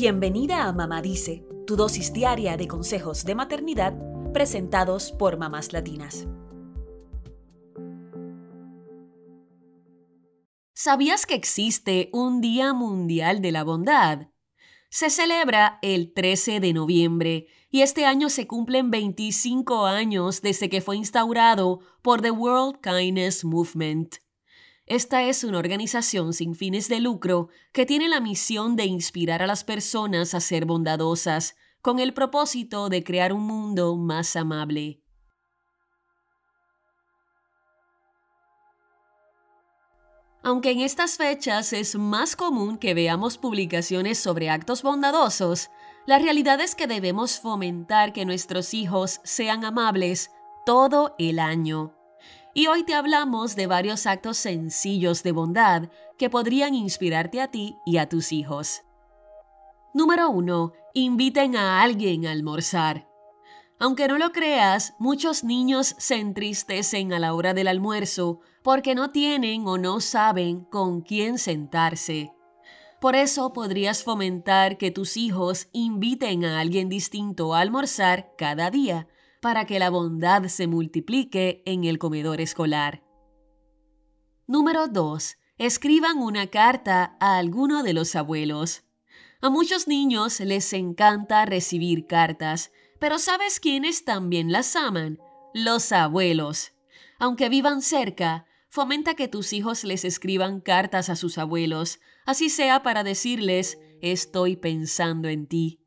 Bienvenida a Mamá Dice, tu dosis diaria de consejos de maternidad presentados por mamás latinas. ¿Sabías que existe un Día Mundial de la Bondad? Se celebra el 13 de noviembre y este año se cumplen 25 años desde que fue instaurado por The World Kindness Movement. Esta es una organización sin fines de lucro que tiene la misión de inspirar a las personas a ser bondadosas, con el propósito de crear un mundo más amable. Aunque en estas fechas es más común que veamos publicaciones sobre actos bondadosos, la realidad es que debemos fomentar que nuestros hijos sean amables todo el año. Y hoy te hablamos de varios actos sencillos de bondad que podrían inspirarte a ti y a tus hijos. Número 1. Inviten a alguien a almorzar. Aunque no lo creas, muchos niños se entristecen a la hora del almuerzo porque no tienen o no saben con quién sentarse. Por eso podrías fomentar que tus hijos inviten a alguien distinto a almorzar cada día para que la bondad se multiplique en el comedor escolar. Número 2. Escriban una carta a alguno de los abuelos. A muchos niños les encanta recibir cartas, pero ¿sabes quiénes también las aman? Los abuelos. Aunque vivan cerca, fomenta que tus hijos les escriban cartas a sus abuelos, así sea para decirles estoy pensando en ti.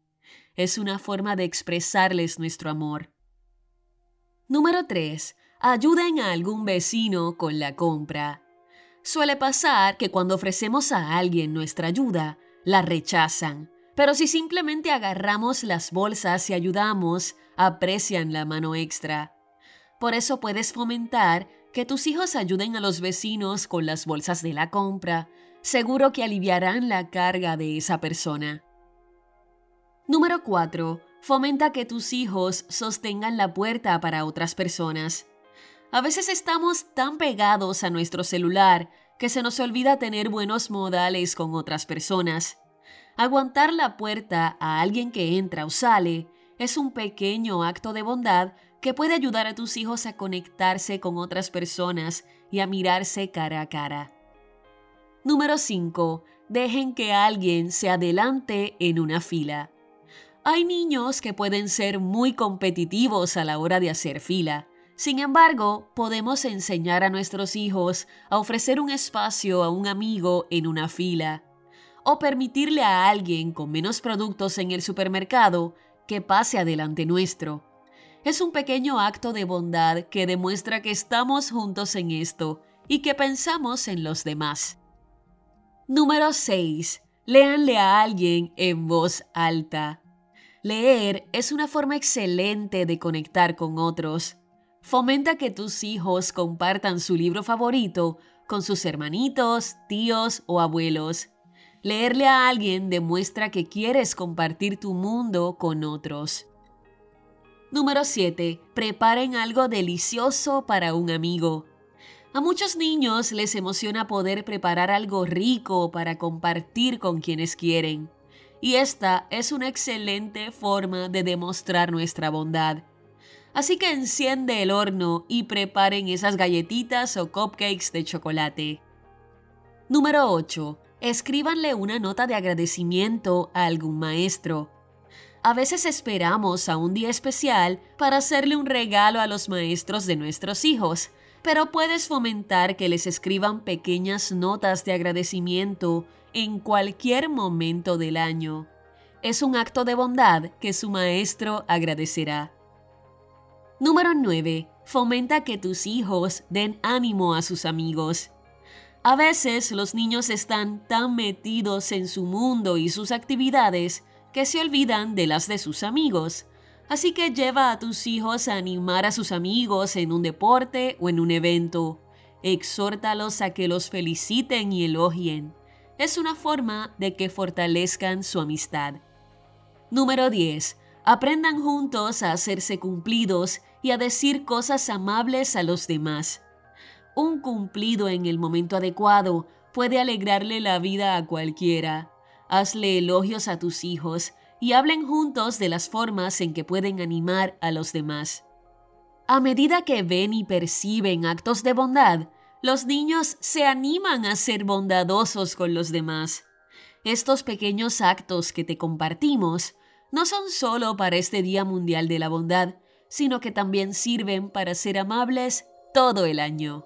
Es una forma de expresarles nuestro amor. Número 3. Ayuden a algún vecino con la compra. Suele pasar que cuando ofrecemos a alguien nuestra ayuda, la rechazan. Pero si simplemente agarramos las bolsas y ayudamos, aprecian la mano extra. Por eso puedes fomentar que tus hijos ayuden a los vecinos con las bolsas de la compra. Seguro que aliviarán la carga de esa persona. Número 4. Fomenta que tus hijos sostengan la puerta para otras personas. A veces estamos tan pegados a nuestro celular que se nos olvida tener buenos modales con otras personas. Aguantar la puerta a alguien que entra o sale es un pequeño acto de bondad que puede ayudar a tus hijos a conectarse con otras personas y a mirarse cara a cara. Número 5. Dejen que alguien se adelante en una fila. Hay niños que pueden ser muy competitivos a la hora de hacer fila. Sin embargo, podemos enseñar a nuestros hijos a ofrecer un espacio a un amigo en una fila o permitirle a alguien con menos productos en el supermercado que pase adelante nuestro. Es un pequeño acto de bondad que demuestra que estamos juntos en esto y que pensamos en los demás. Número 6. Léanle a alguien en voz alta. Leer es una forma excelente de conectar con otros. Fomenta que tus hijos compartan su libro favorito con sus hermanitos, tíos o abuelos. Leerle a alguien demuestra que quieres compartir tu mundo con otros. Número 7. Preparen algo delicioso para un amigo. A muchos niños les emociona poder preparar algo rico para compartir con quienes quieren y esta es una excelente forma de demostrar nuestra bondad. Así que enciende el horno y preparen esas galletitas o cupcakes de chocolate. Número 8. Escríbanle una nota de agradecimiento a algún maestro. A veces esperamos a un día especial para hacerle un regalo a los maestros de nuestros hijos, pero puedes fomentar que les escriban pequeñas notas de agradecimiento en cualquier momento del año. Es un acto de bondad que su maestro agradecerá. Número 9. Fomenta que tus hijos den ánimo a sus amigos. A veces los niños están tan metidos en su mundo y sus actividades que se olvidan de las de sus amigos. Así que lleva a tus hijos a animar a sus amigos en un deporte o en un evento. Exhórtalos a que los feliciten y elogien es una forma de que fortalezcan su amistad. Número 10. Aprendan juntos a hacerse cumplidos y a decir cosas amables a los demás. Un cumplido en el momento adecuado puede alegrarle la vida a cualquiera. Hazle elogios a tus hijos y hablen juntos de las formas en que pueden animar a los demás. A medida que ven y perciben actos de bondad, los niños se animan a ser bondadosos con los demás. Estos pequeños actos que te compartimos no son solo para este Día Mundial de la Bondad, sino que también sirven para ser amables todo el año.